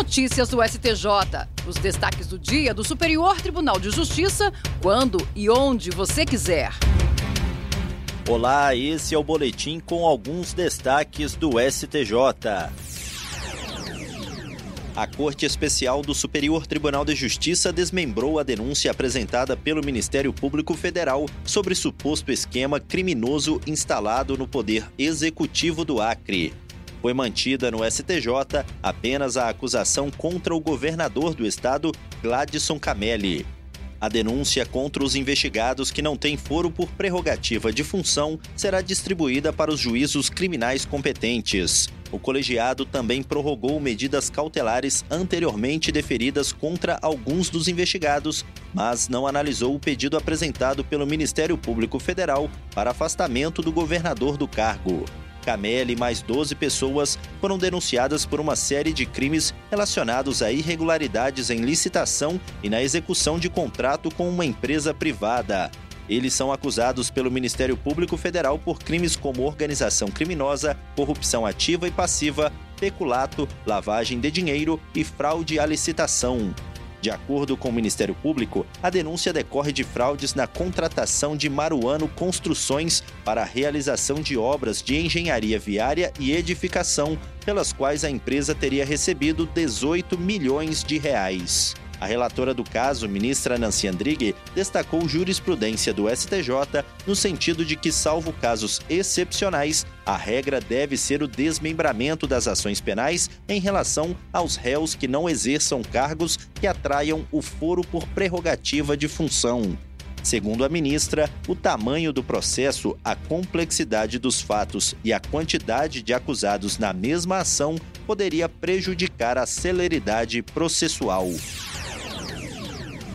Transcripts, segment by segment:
notícias do STJ. Os destaques do dia do Superior Tribunal de Justiça, quando e onde você quiser. Olá, esse é o boletim com alguns destaques do STJ. A Corte Especial do Superior Tribunal de Justiça desmembrou a denúncia apresentada pelo Ministério Público Federal sobre suposto esquema criminoso instalado no Poder Executivo do Acre. Foi mantida no STJ apenas a acusação contra o governador do estado, Gladson Camelli. A denúncia contra os investigados que não têm foro por prerrogativa de função será distribuída para os juízos criminais competentes. O colegiado também prorrogou medidas cautelares anteriormente deferidas contra alguns dos investigados, mas não analisou o pedido apresentado pelo Ministério Público Federal para afastamento do governador do cargo. Cameli e mais 12 pessoas foram denunciadas por uma série de crimes relacionados a irregularidades em licitação e na execução de contrato com uma empresa privada. Eles são acusados pelo Ministério Público Federal por crimes como organização criminosa, corrupção ativa e passiva, peculato, lavagem de dinheiro e fraude à licitação. De acordo com o Ministério Público, a denúncia decorre de fraudes na contratação de Maruano Construções para a realização de obras de engenharia viária e edificação, pelas quais a empresa teria recebido 18 milhões de reais. A relatora do caso, ministra Nancy Andrighi, destacou jurisprudência do STJ no sentido de que, salvo casos excepcionais, a regra deve ser o desmembramento das ações penais em relação aos réus que não exerçam cargos que atraiam o foro por prerrogativa de função. Segundo a ministra, o tamanho do processo, a complexidade dos fatos e a quantidade de acusados na mesma ação poderia prejudicar a celeridade processual.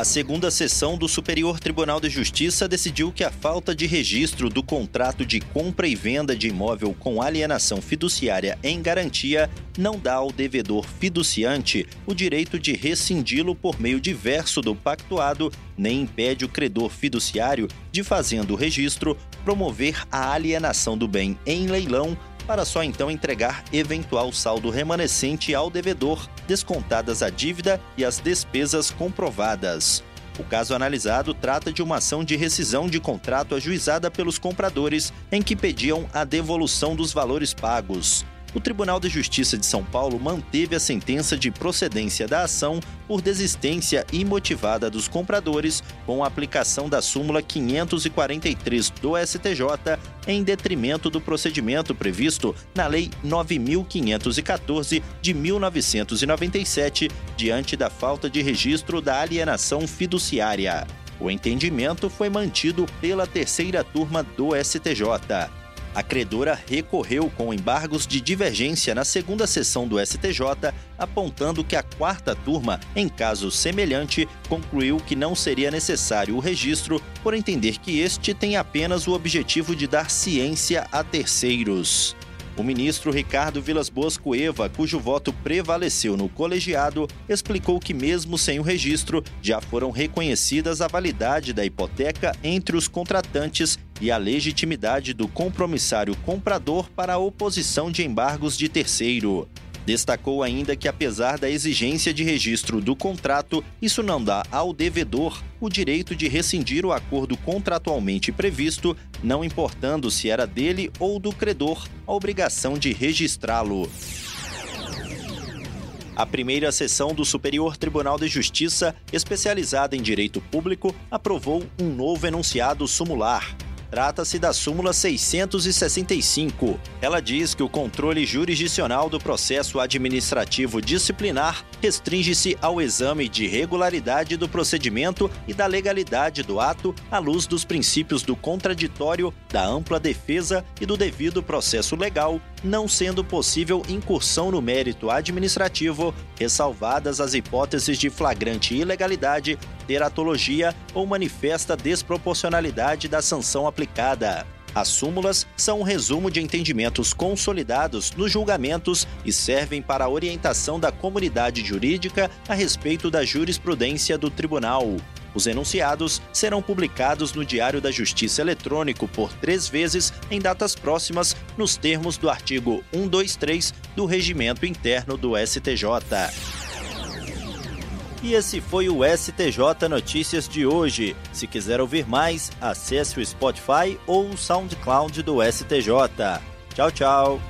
A segunda sessão do Superior Tribunal de Justiça decidiu que a falta de registro do contrato de compra e venda de imóvel com alienação fiduciária em garantia não dá ao devedor fiduciante o direito de rescindi-lo por meio diverso do pactuado, nem impede o credor fiduciário de, fazendo o registro, promover a alienação do bem em leilão para só então entregar eventual saldo remanescente ao devedor, descontadas a dívida e as despesas comprovadas. O caso analisado trata de uma ação de rescisão de contrato ajuizada pelos compradores em que pediam a devolução dos valores pagos o Tribunal de Justiça de São Paulo manteve a sentença de procedência da ação por desistência imotivada dos compradores com a aplicação da súmula 543 do STJ em detrimento do procedimento previsto na Lei 9514 de 1997, diante da falta de registro da alienação fiduciária. O entendimento foi mantido pela terceira turma do STJ. A credora recorreu com embargos de divergência na segunda sessão do STJ, apontando que a quarta turma, em caso semelhante, concluiu que não seria necessário o registro por entender que este tem apenas o objetivo de dar ciência a terceiros. O ministro Ricardo Vilas Boas Cueva, cujo voto prevaleceu no colegiado, explicou que, mesmo sem o registro, já foram reconhecidas a validade da hipoteca entre os contratantes e a legitimidade do compromissário comprador para a oposição de embargos de terceiro. Destacou ainda que, apesar da exigência de registro do contrato, isso não dá ao devedor o direito de rescindir o acordo contratualmente previsto, não importando se era dele ou do credor a obrigação de registrá-lo. A primeira sessão do Superior Tribunal de Justiça, especializada em direito público, aprovou um novo enunciado sumular, Trata-se da súmula 665. Ela diz que o controle jurisdicional do processo administrativo disciplinar restringe-se ao exame de regularidade do procedimento e da legalidade do ato à luz dos princípios do contraditório, da ampla defesa e do devido processo legal, não sendo possível incursão no mérito administrativo, ressalvadas as hipóteses de flagrante ilegalidade, teratologia ou manifesta desproporcionalidade da sanção aplicada. As súmulas são um resumo de entendimentos consolidados nos julgamentos e servem para a orientação da comunidade jurídica a respeito da jurisprudência do tribunal. Os enunciados serão publicados no Diário da Justiça Eletrônico por três vezes em datas próximas, nos termos do artigo 123 do Regimento Interno do STJ. E esse foi o STJ Notícias de hoje. Se quiser ouvir mais, acesse o Spotify ou o SoundCloud do STJ. Tchau, tchau.